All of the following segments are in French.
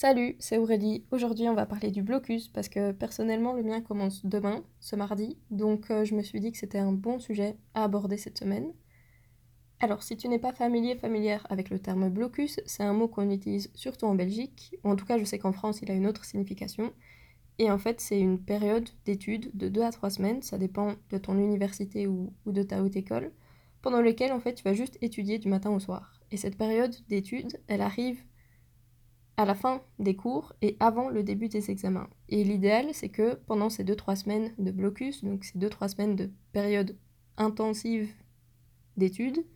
Salut, c'est Aurélie. Aujourd'hui, on va parler du blocus parce que personnellement, le mien commence demain, ce mardi, donc euh, je me suis dit que c'était un bon sujet à aborder cette semaine. Alors, si tu n'es pas familier, familière avec le terme blocus, c'est un mot qu'on utilise surtout en Belgique, ou en tout cas, je sais qu'en France, il a une autre signification. Et en fait, c'est une période d'études de 2 à 3 semaines, ça dépend de ton université ou, ou de ta haute école, pendant lequel en fait tu vas juste étudier du matin au soir. Et cette période d'études, elle arrive à la fin des cours et avant le début des examens. Et l'idéal, c'est que pendant ces 2-3 semaines de blocus, donc ces 2-3 semaines de période intensive d'études,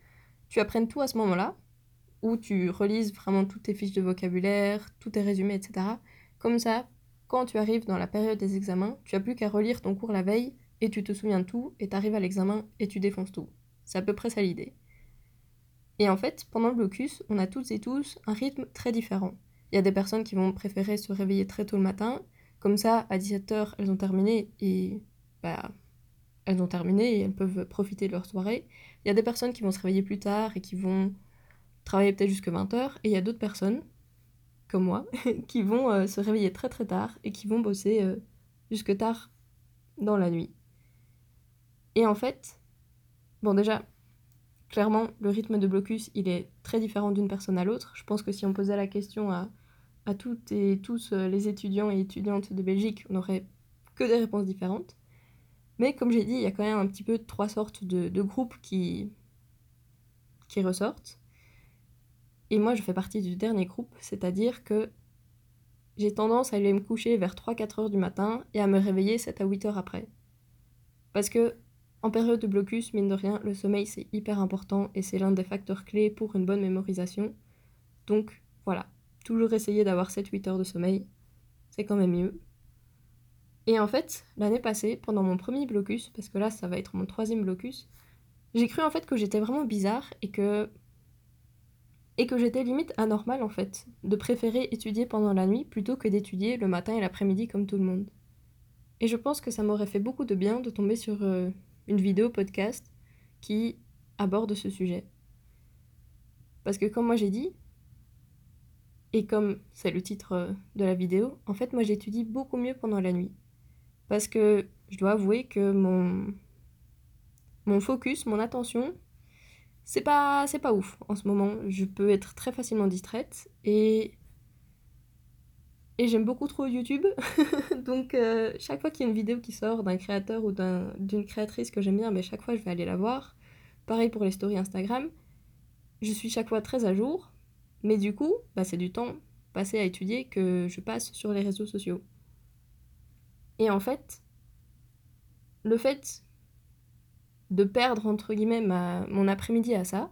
tu apprennes tout à ce moment-là, où tu relises vraiment toutes tes fiches de vocabulaire, tous tes résumés, etc. Comme ça, quand tu arrives dans la période des examens, tu n'as plus qu'à relire ton cours la veille et tu te souviens de tout et tu arrives à l'examen et tu défonces tout. C'est à peu près ça l'idée. Et en fait, pendant le blocus, on a toutes et tous un rythme très différent. Il y a des personnes qui vont préférer se réveiller très tôt le matin. Comme ça, à 17h, elles ont terminé et bah, elles ont terminé et elles peuvent profiter de leur soirée. Il y a des personnes qui vont se réveiller plus tard et qui vont travailler peut-être jusqu'à 20h. Et il y a d'autres personnes, comme moi, qui vont euh, se réveiller très très tard et qui vont bosser euh, jusque tard dans la nuit. Et en fait, bon déjà, clairement, le rythme de blocus, il est très différent d'une personne à l'autre. Je pense que si on posait la question à à toutes et tous euh, les étudiants et étudiantes de Belgique, on n'aurait que des réponses différentes. Mais comme j'ai dit, il y a quand même un petit peu trois sortes de, groupes qui, qui ressortent. Et moi, je fais partie du dernier groupe, c'est-à-dire que j'ai tendance à aller me coucher vers 3-4 heures du matin et à me réveiller 7 à 8 heures après. Parce que, en période de blocus, mine de rien, le sommeil c'est hyper important et c'est l'un des facteurs clés pour une bonne mémorisation. Donc voilà, toujours essayer d'avoir 7-8 heures de sommeil, c'est quand même mieux. Et en fait, l'année passée, pendant mon premier blocus, parce que là ça va être mon troisième blocus, j'ai cru en fait que j'étais vraiment bizarre et que et que j'étais limite anormale en fait, de préférer étudier pendant la nuit plutôt que d'étudier le matin et l'après-midi comme tout le monde. Et je pense que ça m'aurait fait beaucoup de bien de tomber sur euh, une vidéo podcast qui aborde ce sujet. Parce que comme moi j'ai dit, et comme c'est le titre euh, de la vidéo, en fait, moi j'étudie beaucoup mieux pendant la nuit. Parce que je dois avouer que mon, mon focus, mon attention, c'est pas, pas ouf en ce moment. Je peux être très facilement distraite et, et j'aime beaucoup trop YouTube. Donc, euh, chaque fois qu'il y a une vidéo qui sort d'un créateur ou d'une créatrice que j'aime bien, mais chaque fois je vais aller la voir. Pareil pour les stories Instagram. Je suis chaque fois très à jour mais du coup, bah, c'est du temps passé à étudier que je passe sur les réseaux sociaux. Et en fait, le fait de perdre, entre guillemets, mon après-midi à ça,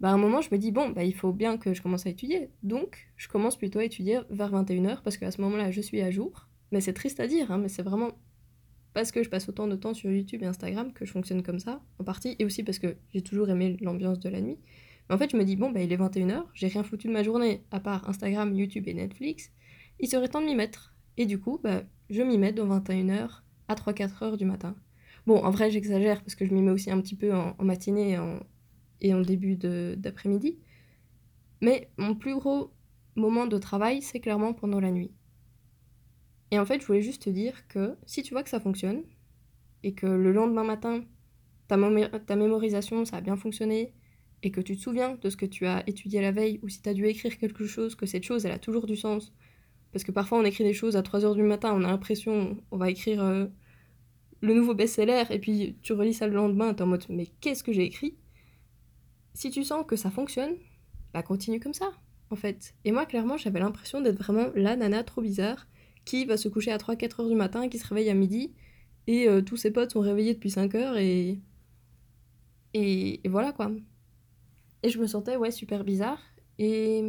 bah à un moment, je me dis, bon, bah, il faut bien que je commence à étudier. Donc, je commence plutôt à étudier vers 21h, parce qu'à ce moment-là, je suis à jour. Mais c'est triste à dire, hein, mais c'est vraiment parce que je passe autant de temps sur YouTube et Instagram que je fonctionne comme ça, en partie, et aussi parce que j'ai toujours aimé l'ambiance de la nuit. Mais en fait, je me dis, bon, bah, il est 21h, j'ai rien foutu de ma journée, à part Instagram, YouTube et Netflix, il serait temps de m'y mettre. Et du coup, bah, je m'y mets de 21h à 3-4 heures du matin. Bon, en vrai, j'exagère parce que je m'y mets aussi un petit peu en, matinée et en, et en début d'après-midi. Mais mon plus gros moment de travail, c'est clairement pendant la nuit. Et en fait, je voulais juste te dire que si tu vois que ça fonctionne, et que le lendemain matin, ta, ta mémorisation, ça a bien fonctionné, et que tu te souviens de ce que tu as étudié la veille, ou si tu as dû écrire quelque chose, que cette chose, elle a toujours du sens. Parce que parfois on écrit des choses à 3h du matin, on a l'impression, on va écrire euh, le nouveau best-seller, et puis tu relis ça le lendemain, t'es en mode mais qu'est-ce que j'ai écrit? Si tu sens que ça fonctionne, bah continue comme ça, en fait. Et moi, clairement, j'avais l'impression d'être vraiment la nana trop bizarre qui va se coucher à 3-4 heures du matin et qui se réveille à midi, et euh, tous ses potes sont réveillés depuis 5 heures, et... et voilà quoi. Et je me sentais, ouais, super bizarre. Et,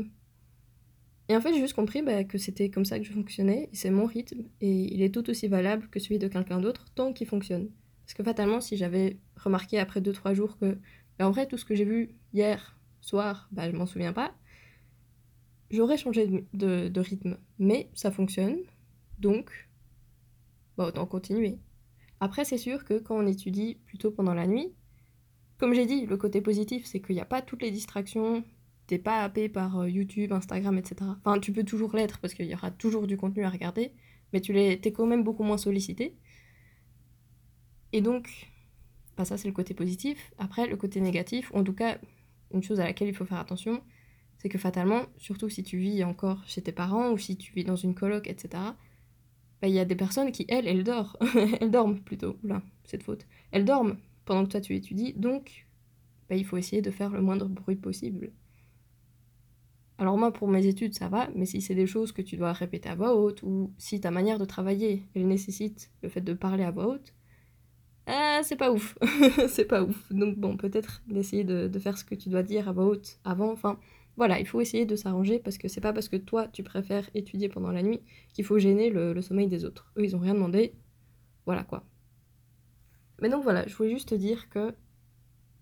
et en fait, j'ai juste compris bah, que c'était comme ça que je fonctionnais, c'est mon rythme, et il est tout aussi valable que celui de quelqu'un d'autre, tant qu'il fonctionne. Parce que fatalement, si j'avais remarqué après 2-3 jours que, bah, en vrai, tout ce que j'ai vu hier soir, bah, je m'en souviens pas, j'aurais changé de, de, rythme. Mais ça fonctionne, donc, bah, autant continuer. Après, c'est sûr que quand on étudie plutôt pendant la nuit, comme j'ai dit, le côté positif, c'est qu'il n'y a pas toutes les distractions t'es pas happé par euh, YouTube, Instagram, etc. Enfin, tu peux toujours l'être parce qu'il y aura toujours du contenu à regarder, mais tu l'es, t'es quand même beaucoup moins sollicité. Et donc, bah ça c'est le côté positif. Après, le côté négatif, en tout cas, une chose à laquelle il faut faire attention, c'est que fatalement, surtout si tu vis encore chez tes parents ou si tu vis dans une coloc, etc., bah, il y a des personnes qui, elles, elles dorment. elles dorment plutôt. Oula, c'est de faute. Elles dorment pendant que toi tu étudies, donc bah, il faut essayer de faire le moindre bruit possible. Alors moi, pour mes études, ça va, mais si c'est des choses que tu dois répéter à voix haute, ou si ta manière de travailler, elle nécessite le fait de parler à voix haute, ah, c'est pas ouf. c'est pas ouf. Donc bon, peut-être d'essayer de, faire ce que tu dois dire à voix haute avant. Enfin, voilà, il faut essayer de s'arranger parce que c'est pas parce que toi, tu préfères étudier pendant la nuit qu'il faut gêner le, le, sommeil des autres. Eux, ils ont rien demandé. Voilà quoi. Mais donc voilà, je voulais juste te dire que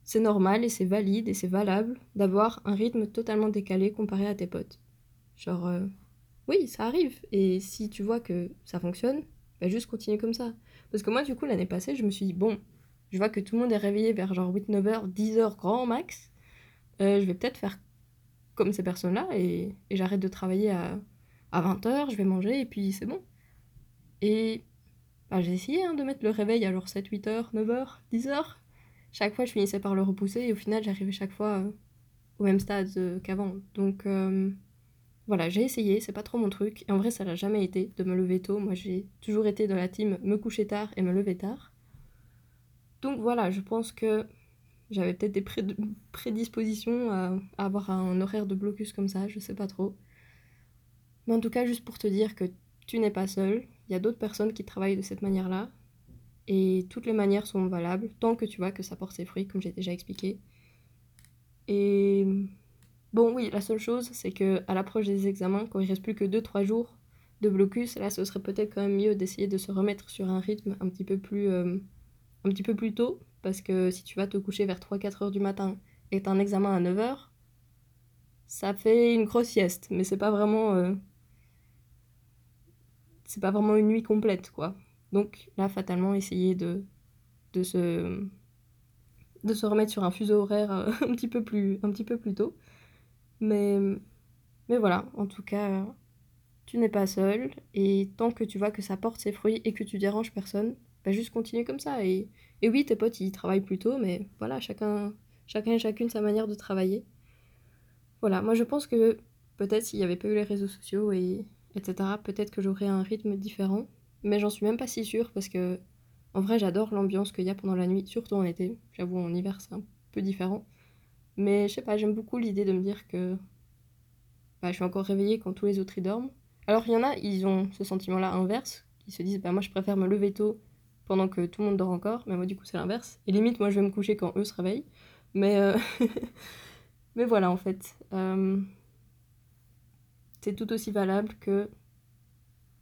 c'est normal et c'est valide et c'est valable d'avoir un rythme totalement décalé comparé à tes potes. Genre, euh, oui, ça arrive. Et si tu vois que ça fonctionne, bah juste continue comme ça. Parce que moi, du coup, l'année passée, je me suis dit, bon, je vois que tout le monde est réveillé vers genre 8, 9 h 10 h grand max. Euh, je vais peut-être faire comme ces personnes-là et, j'arrête de travailler à, à 20 h je vais manger et puis c'est bon. Et bah, j'ai essayé hein, de mettre le réveil à genre 7, 8 h 9 h 10 h chaque fois, je finissais par le repousser et au final, j'arrivais chaque fois euh, au même stade euh, qu'avant. Donc euh, voilà, j'ai essayé, c'est pas trop mon truc. Et en vrai, ça l'a jamais été de me lever tôt. Moi, j'ai toujours été dans la team me coucher tard et me lever tard. Donc voilà, je pense que j'avais peut-être des prédispositions à, à avoir un horaire de blocus comme ça, je sais pas trop. Mais en tout cas, juste pour te dire que tu n'es pas seul, il y a d'autres personnes qui travaillent de cette manière-là. Et toutes les manières sont valables, tant que tu vois que ça porte ses fruits, comme j'ai déjà expliqué. Et bon, oui, la seule chose, c'est que à l'approche des examens, quand il reste plus que 2-3 jours de blocus, là, ce serait peut-être quand même mieux d'essayer de se remettre sur un rythme un petit peu plus, euh, un petit peu plus tôt, parce que si tu vas te coucher vers 3-4 heures du matin et tu as un examen à 9 heures, ça fait une grosse sieste, mais c'est pas vraiment. Euh, c'est pas vraiment une nuit complète, quoi. Donc là, fatalement, essayer de, de, se, de se remettre sur un fuseau horaire euh, un petit peu plus, un petit peu plus tôt. Mais, mais voilà, en tout cas, tu n'es pas seul. Et tant que tu vois que ça porte ses fruits et que tu déranges personne, bah juste continue comme ça. Et, et oui, tes potes, ils travaillent plus tôt, mais voilà, chacun, chacun et chacune sa manière de travailler. Voilà, moi je pense que peut-être s'il n'y avait pas eu les réseaux sociaux et etc., peut-être que j'aurais un rythme différent mais j'en suis même pas si sûre parce que en vrai j'adore l'ambiance qu'il y a pendant la nuit, surtout en été. J'avoue en hiver c'est un peu différent. Mais je sais pas, j'aime beaucoup l'idée de me dire que bah, je suis encore réveillée quand tous les autres y dorment. Alors il y en a, ils ont ce sentiment-là inverse, qui se disent bah moi je préfère me lever tôt pendant que tout le monde dort encore, mais moi du coup c'est l'inverse. Et limite moi je vais me coucher quand eux se réveillent. Mais, euh, mais voilà en fait. Euh, c'est tout aussi valable que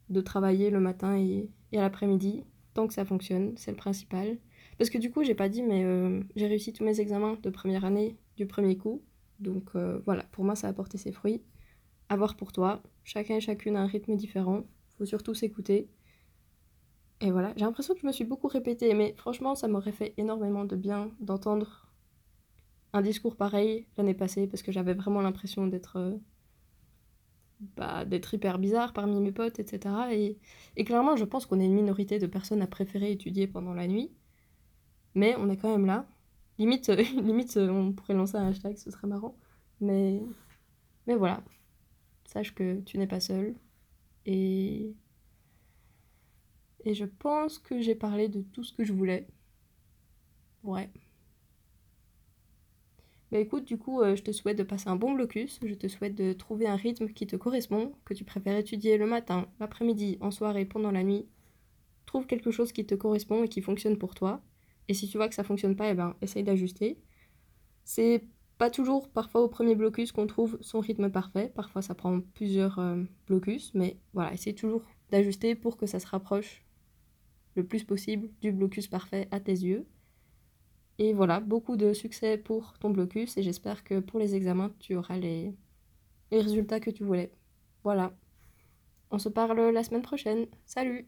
de travailler le matin et, à l'après-midi, tant que ça fonctionne, c'est le principal. Parce que du coup, j'ai pas dit, mais euh, j'ai réussi tous mes examens de première année du premier coup. Donc euh, voilà, pour moi, ça a porté ses fruits. À voir pour toi. Chacun et chacune a un rythme différent. Faut surtout s'écouter. Et voilà, j'ai l'impression que je me suis beaucoup répétée, mais franchement, ça m'aurait fait énormément de bien d'entendre un discours pareil l'année passée, parce que j'avais vraiment l'impression d'être euh, bah, d'être hyper bizarre parmi mes potes, etc. Et, et clairement, je pense qu'on est une minorité de personnes à préférer étudier pendant la nuit. Mais on est quand même là. Limite, limite on pourrait lancer un hashtag, ce serait marrant. Mais, mais voilà. Sache que tu n'es pas seul. Et... Et je pense que j'ai parlé de tout ce que je voulais. Ouais. Bah écoute, du coup, euh, je te souhaite de passer un bon blocus, je te souhaite de trouver un rythme qui te correspond, que tu préfères étudier le matin, l'après-midi, en soirée, pendant la nuit. Trouve quelque chose qui te correspond et qui fonctionne pour toi. Et si tu vois que ça fonctionne pas, eh ben, essaye d'ajuster. C'est pas toujours parfois au premier blocus qu'on trouve son rythme parfait, parfois ça prend plusieurs euh, blocus, mais voilà, essaye toujours d'ajuster pour que ça se rapproche le plus possible du blocus parfait à tes yeux. Et voilà, beaucoup de succès pour ton blocus et j'espère que pour les examens, tu auras les, résultats que tu voulais. Voilà. On se parle la semaine prochaine. Salut